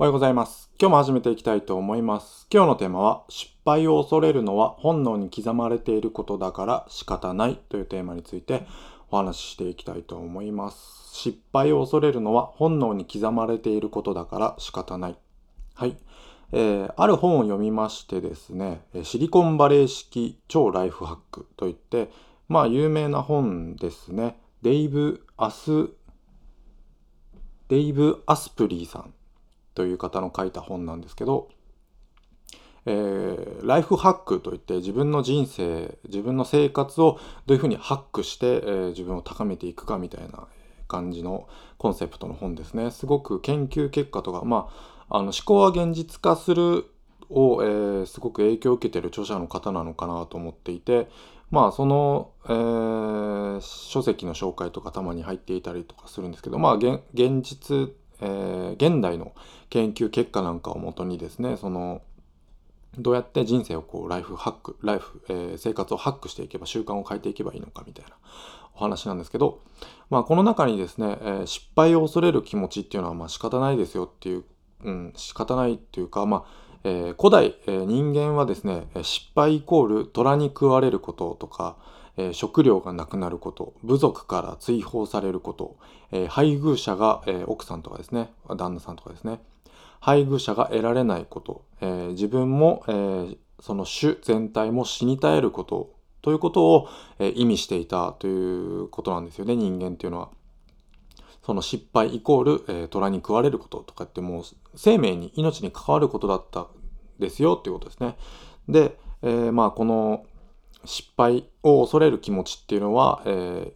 おはようございます。今日も始めていきたいと思います。今日のテーマは、失敗を恐れるのは本能に刻まれていることだから仕方ないというテーマについてお話ししていきたいと思います。失敗を恐れるのは本能に刻まれていることだから仕方ない。はい。えーある本を読みましてですね、シリコンバレー式超ライフハックといって、まあ有名な本ですね。デイブ・アス、デイブ・アスプリーさんという方の書いた本なんですけど、えーライフハックといって自分の人生自分の生活をどういうふうにハックして、えー自分を高めていくかみたいな感じのコンセプトの本ですね。すごく研究結果とかまああの思考は現実化するを、えーすごく影響を受けている著者の方なのかなと思っていてまあその、えー書籍の紹介とかたまに入っていたりとかするんですけどまあ現現実、えー現代の研究結果なんかをもとにですねそのどうやって人生をこうライフハックライフ、えー生活をハックしていけば習慣を変えていけばいいのかみたいなお話なんですけど、まあ、この中にですね、えー失敗を恐れる気持ちっていうのはまあ仕方ないですよっていう、うん、仕方ないっていうか、まあえー古代、えー人間はですね失敗イコール虎に食われることとか、え食料がなくなること部族から追放されること、え配偶者が、え奥さんとかですね旦那さんとかですね配偶者が得られないこと、え自分も、えその種全体も死に絶えることということを、え意味していたということなんですよね人間っていうのは。その失敗イコール、えー虎に食われることとかってもう生命に命に関わることだったですよっていうことですね。で、えーまあこの失敗を恐れる気持ちっていうのは、えー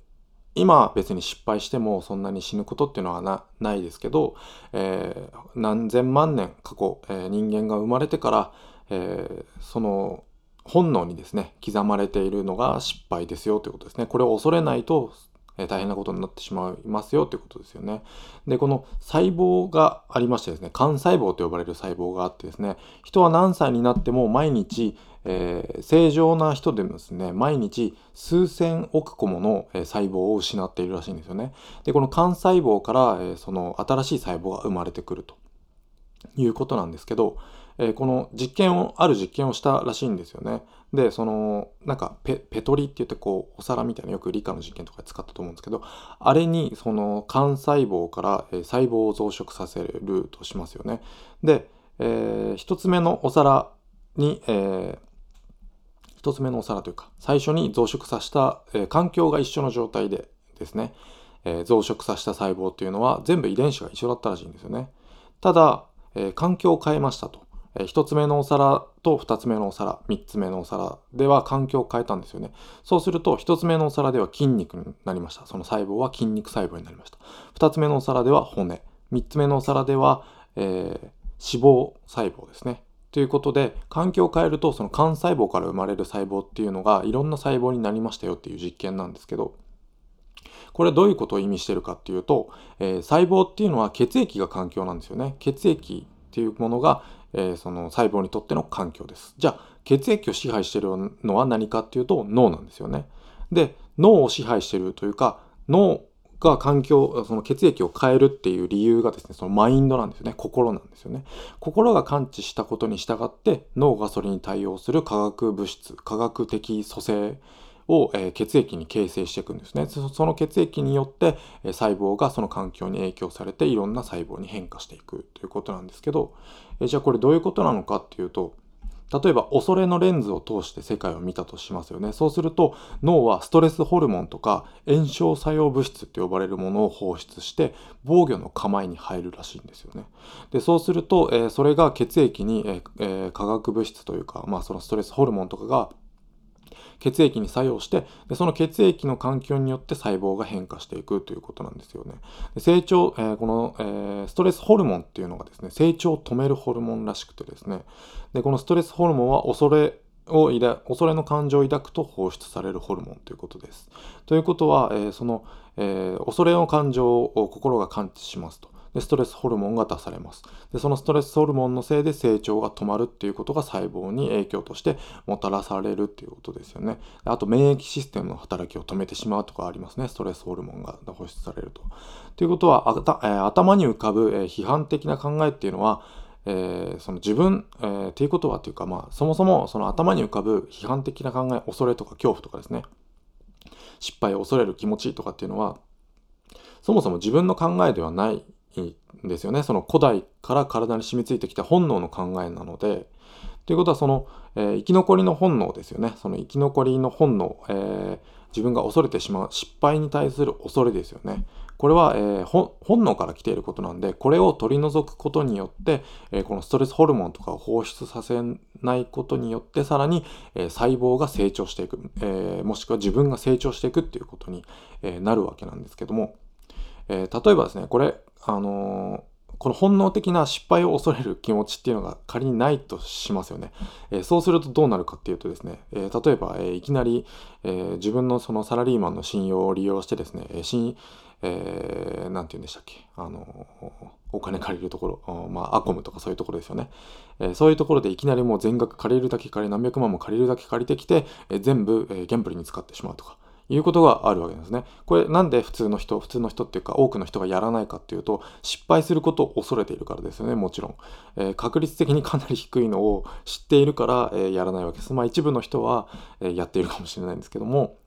今別に失敗してもそんなに死ぬことっていうのはないですけど、えー何千万年過去、えー人間が生まれてから、えーその本能にですね刻まれているのが失敗ですよということですね。これを恐れないと、え大変なことになってしまいますよということですよねでこの細胞がありましてですね幹細胞と呼ばれる細胞があってですね人は何歳になっても毎日えー正常な人でもですね毎日数千億個もの、え細胞を失っているらしいんですよね。でこの幹細胞から、えその新しい細胞が生まれてくるということなんですけど、えーこの実験をある実験をしたらしいんですよね。でそのなんかペペトリって言ってこうお皿みたいなよく理科の実験とかで使ったと思うんですけどあれにその幹細胞から、え細胞を増殖させるとしますよね。で、えー一つ目のお皿に、えー一つ目のお皿というか最初に増殖させた、えー環境が一緒の状態でですね、え増殖させた細胞っていうのは全部遺伝子が一緒だったらしいんですよねただ、え環境を変えましたと、えー一つ目のお皿と二つ目のお皿三つ目のお皿では環境を変えたんですよね。そうすると一つ目のお皿では筋肉になりました。その細胞は筋肉細胞になりました。二つ目のお皿では骨。三つ目のお皿では、えー脂肪細胞ですね。ということで環境を変えるとその幹細胞から生まれる細胞っていうのがいろんな細胞になりましたよっていう実験なんですけどこれどういうことを意味してるかっていうと、えー細胞っていうのは血液が環境なんですよね。血液っていうものが、えーその細胞にとっての環境です。じゃあ血液を支配しているのは何かっていうと脳なんですよね。で脳を支配しているというか脳が環境その血液を変えるっていう理由がですねそのマインドなんですよね。心なんですよね。心が感知したことに従って脳がそれに対応する化学物質化学的組成を、えー血液に形成していくんですね。その血液によって、えー細胞がその環境に影響されていろんな細胞に変化していくということなんですけど、えじゃあこれどういうことなのかっていうと例えば恐れのレンズを通して世界を見たとしますよね。そうすると脳はストレスホルモンとか炎症作用物質って呼ばれるものを放出して防御の構えに入るらしいんですよね。でそうすると、えーそれが血液に、えーえー化学物質というか、まあ、そのストレスホルモンとかが血液に作用してでその血液の環境によって細胞が変化していくということなんですよね。で成長、えーこの、えーストレスホルモンっていうのがですね成長を止めるホルモンらしくてですねでこのストレスホルモンは恐れを抱恐れの感情を抱くと放出されるホルモンということです。ということは、えーその、えー恐れの感情を心が感知しますと。で、ストレスホルモンが出されます。で、そのストレスホルモンのせいで成長が止まるっていうことが細胞に影響としてもたらされるっていうことですよね。あと、免疫システムの働きを止めてしまうとかありますね。ストレスホルモンが放出されると。ということは、えー、頭に浮かぶ、えー、批判的な考えっていうのは、えー、その自分、えー、っていうことはというか、まあ、そもそもその頭に浮かぶ批判的な考え、恐れとか恐怖とかですね、失敗を恐れる気持ちとかっていうのは、そもそも自分の考えではないですよね。その古代から体に染みついてきた本能の考えなので、ということはその、えー、生き残りの本能ですよね。その生き残りの本能、えー、自分が恐れてしまう失敗に対する恐れですよね。これは、えー、本能から来ていることなんで、これを取り除くことによって、え、このストレスホルモンとかを放出させないことによって、さらに、え、細胞が成長していく、えもしくは自分が成長していくっていうことに、えなるわけなんですけども、え例えばですね、これ、あのこの本能的な失敗を恐れる気持ちっていうのが仮にないとしますよね。えー、そうするとどうなるかっていうとですね、えー、例えば、えー、いきなり、え自分のそのサラリーマンの信用を利用してですね、えーえー、て言うんでしたっけ、あのお金借りるところ、まあ、アコムとかそういうところですよね。え、そういうところでいきなりもう全額借りるだけ借り、何百万も借りるだけ借りてきて、え、全部、え、ギャンブルに使ってしまうとか。いうことがあるわけですね。これなんで普通の人、普通の人っていうか多くの人がやらないかっていうと失敗することを恐れているからですよね、もちろん。えー、確率的にかなり低いのを知っているから、えー、やらないわけです。まあ一部の人は、えー、やっているかもしれないんですけども、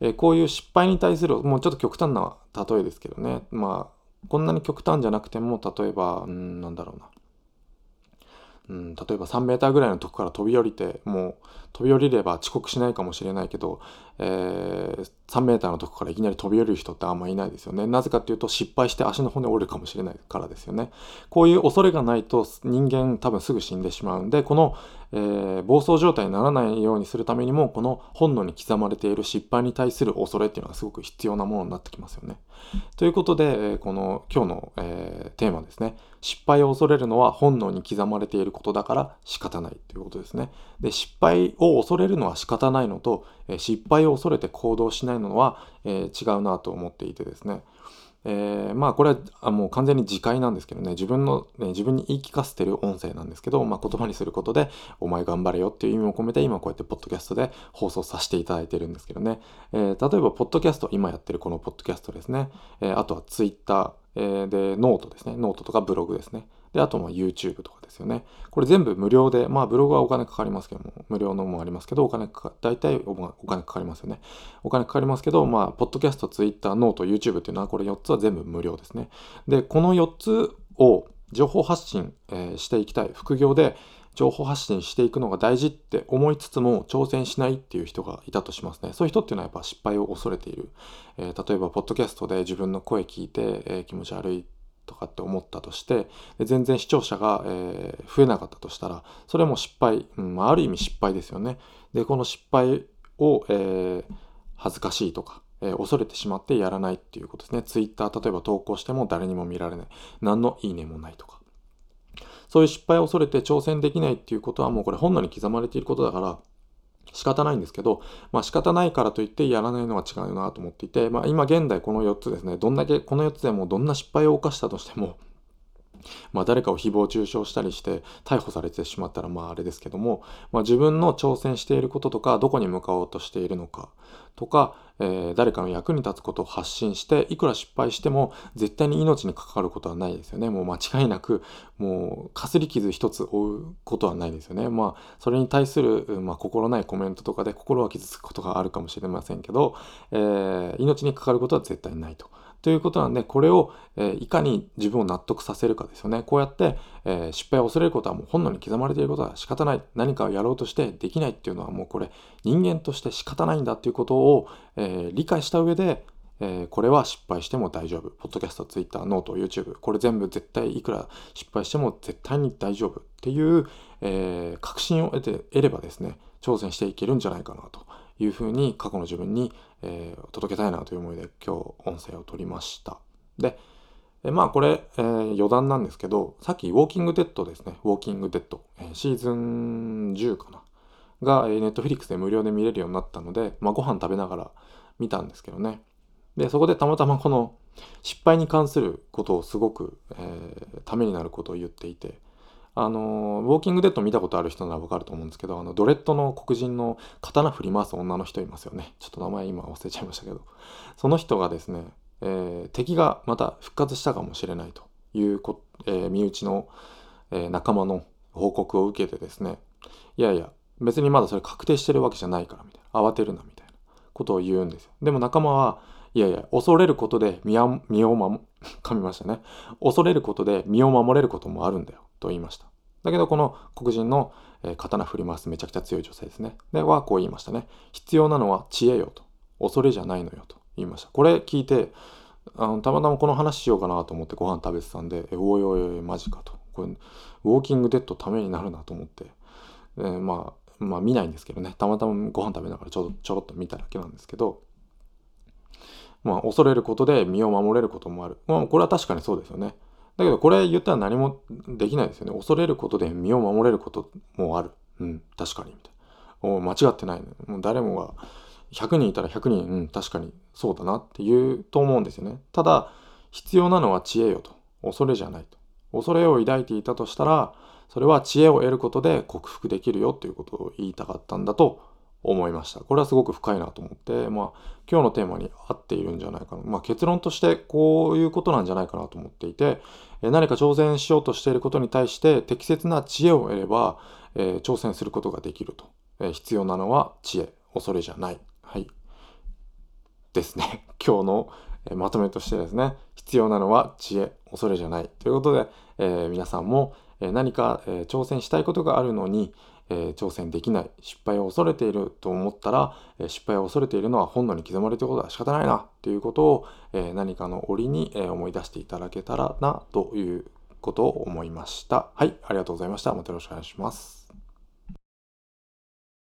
えこういう失敗に対する、もうちょっと極端な例えですけどね、まあこんなに極端じゃなくても、例えば、うん、なんだろうな。うん、例えば3メーターぐらいのとこから飛び降りてもう飛び降りれば遅刻しないかもしれないけど、えー、3メーターのとこからいきなり飛び降りる人ってあんまいないですよね。なぜかっていうと失敗して足の骨折るかもしれないからですよね。こういう恐れがないと人間多分すぐ死んでしまうんで、この、えー、暴走状態にならないようにするためにも、この本能に刻まれている失敗に対する恐れっていうのがすごく必要なものになってきますよね。ということで、えー、この今日の、えー、テーマですね。失敗を恐れるのは本能に刻まれていることだから仕方ないということですね。で、失敗を恐れるのは仕方ないのと、え失敗を恐れて行動しないのは、えー、違うなと思っていてですね。えー、まあこれはもう完全に自戒なんですけどね。自分の、ね、自分に言い聞かせてる音声なんですけど、まあ、言葉にすることでお前頑張れよっていう意味を込めて今こうやってポッドキャストで放送させていただいてるんですけどね、えー、例えばポッドキャスト今やってるこのポッドキャストですね、えー、あとはツイッター、えー、でノートですね。ノートとかブログですね。で、あとま YouTube とかですよね。これ全部無料で、まあブログはお金かかりますけども、無料のもありますけど、お金かか、大体お金かかりますよね。お金かかりますけど、まあ、ポッドキャスト、Twitter、ノート、YouTube っていうのはこれ4つは全部無料ですね。で、この4つを情報発信、え、していきたい。副業で情報発信していくのが大事って思いつつも挑戦しないっていう人がいたとしますね。そういう人っていうのはやっぱ失敗を恐れている。えー、例えば、ポッドキャストで自分の声聞いて、えー、気持ち悪いとかって思ったとして全然視聴者が、えー、増えなかったとしたらそれも失敗、うんあ、る意味失敗ですよね。でこの失敗を、えー、恥ずかしいとか、えー、恐れてしまってやらないっていうことですね。ツイッター例えば投稿しても誰にも見られない。何のいいねもないとか。そういう失敗を恐れて挑戦できないっていうことはもうこれ本能に刻まれていることだから仕方ないんですけど、まあ仕方ないからといってやらないのは違うなと思っていて、まあ今現代この4つですね、どんだけこの4つでもどんな失敗を犯したとしても、まあ誰かを誹謗中傷したりして逮捕されてしまったらまああれですけども、まあ自分の挑戦していることとか、どこに向かおうとしているのかとか、えー、誰かの役に立つことを発信していくら失敗しても絶対に命に関わることはないですよねもう間違いなくもうかすり傷一つ負うことはないですよねまあそれに対する、まあ、心ないコメントとかで心は傷つくことがあるかもしれませんけど、えー、命に関わることは絶対ないと。ということなんで、これを、えー、いかに自分を納得させるかですよね。こうやって、えー、失敗を恐れることはもう本能に刻まれていることは仕方ない。何かをやろうとしてできないっていうのはもうこれ人間として仕方ないんだっていうことを、えー、理解した上で、えこれは失敗しても大丈夫。ポッドキャスト、ツイッター、ノート、YouTube。これ全部絶対いくら失敗しても絶対に大丈夫っていう、え確信を得て得ればですね、挑戦していけるんじゃないかなというふうに過去の自分に、えー、届けたいなという思いで今日音声を取りました。で、えまあこれ、えー、余談なんですけど、さっきウォーキングデッドですね。ウォーキングデッド。えー、シーズン10かな。が、えー、ネットフリックスで無料で見れるようになったので、まあご飯食べながら見たんですけどね。で、そこでたまたまこの失敗に関することをすごく、えー、ためになることを言っていて、あのウォーキングデッド見たことある人ならわかると思うんですけど、あの、ドレッドの黒人の刀振り回す女の人いますよね。ちょっと名前今忘れちゃいましたけど、その人がですね、えー、敵がまた復活したかもしれないというこ、えー、身内の、えー、仲間の報告を受けてですね、いやいや、別にまだそれ確定してるわけじゃないからみたいな、慌てるなみたいなことを言うんですよ。でも仲間は、いやいや、恐れることで身を守、噛みましたね。恐れることで身を守れることもあるんだよ。と言いました。だけどこの黒人の、え刀振り回すめちゃくちゃ強い女性ですね。ではこう言いましたね。必要なのは知恵よと。恐れじゃないのよと言いました。これ聞いて、あのたまたまこの話しようかなと思ってご飯食べてたんで、えおいおいおいマジかと。これ、ウォーキングデッドためになるなと思って、えー、まあ、まあ見ないんですけどね、たまたまご飯食べながらちょちょろっと見ただけなんですけど、まあ、恐れることで身を守れることもある。まあ、これは確かにそうですよね。だけどこれ言ったら何もできないですよね。恐れることで身を守れることもある。うん、確かに。みたいな。お間違ってないね。もう誰もが100人いたら100人、うん、確かにそうだなって言うと思うんですよね。ただ、必要なのは知恵よと。恐れじゃないと。恐れを抱いていたとしたら、それは知恵を得ることで克服できるよということを言いたかったんだと思いました。これはすごく深いなと思って、まあ、今日のテーマに合っているんじゃないかな。まあ、結論としてこういうことなんじゃないかなと思っていて、え何か挑戦しようとしていることに対して適切な知恵を得れば、えー、挑戦することができると、えー、必要なのは知恵、恐れじゃない。はい。ですね。今日の、えまとめとしてですね、必要なのは知恵、恐れじゃない。ということで、えー、皆さんも、え何か、え挑戦したいことがあるのに、え、挑戦できない、失敗を恐れていると思ったら、え、失敗を恐れているのは本能に刻まれていることは仕方ないなということを、え、何かの折に、え思い出していただけたらなということを思いました。はい、ありがとうございました。またよろしくお願いします。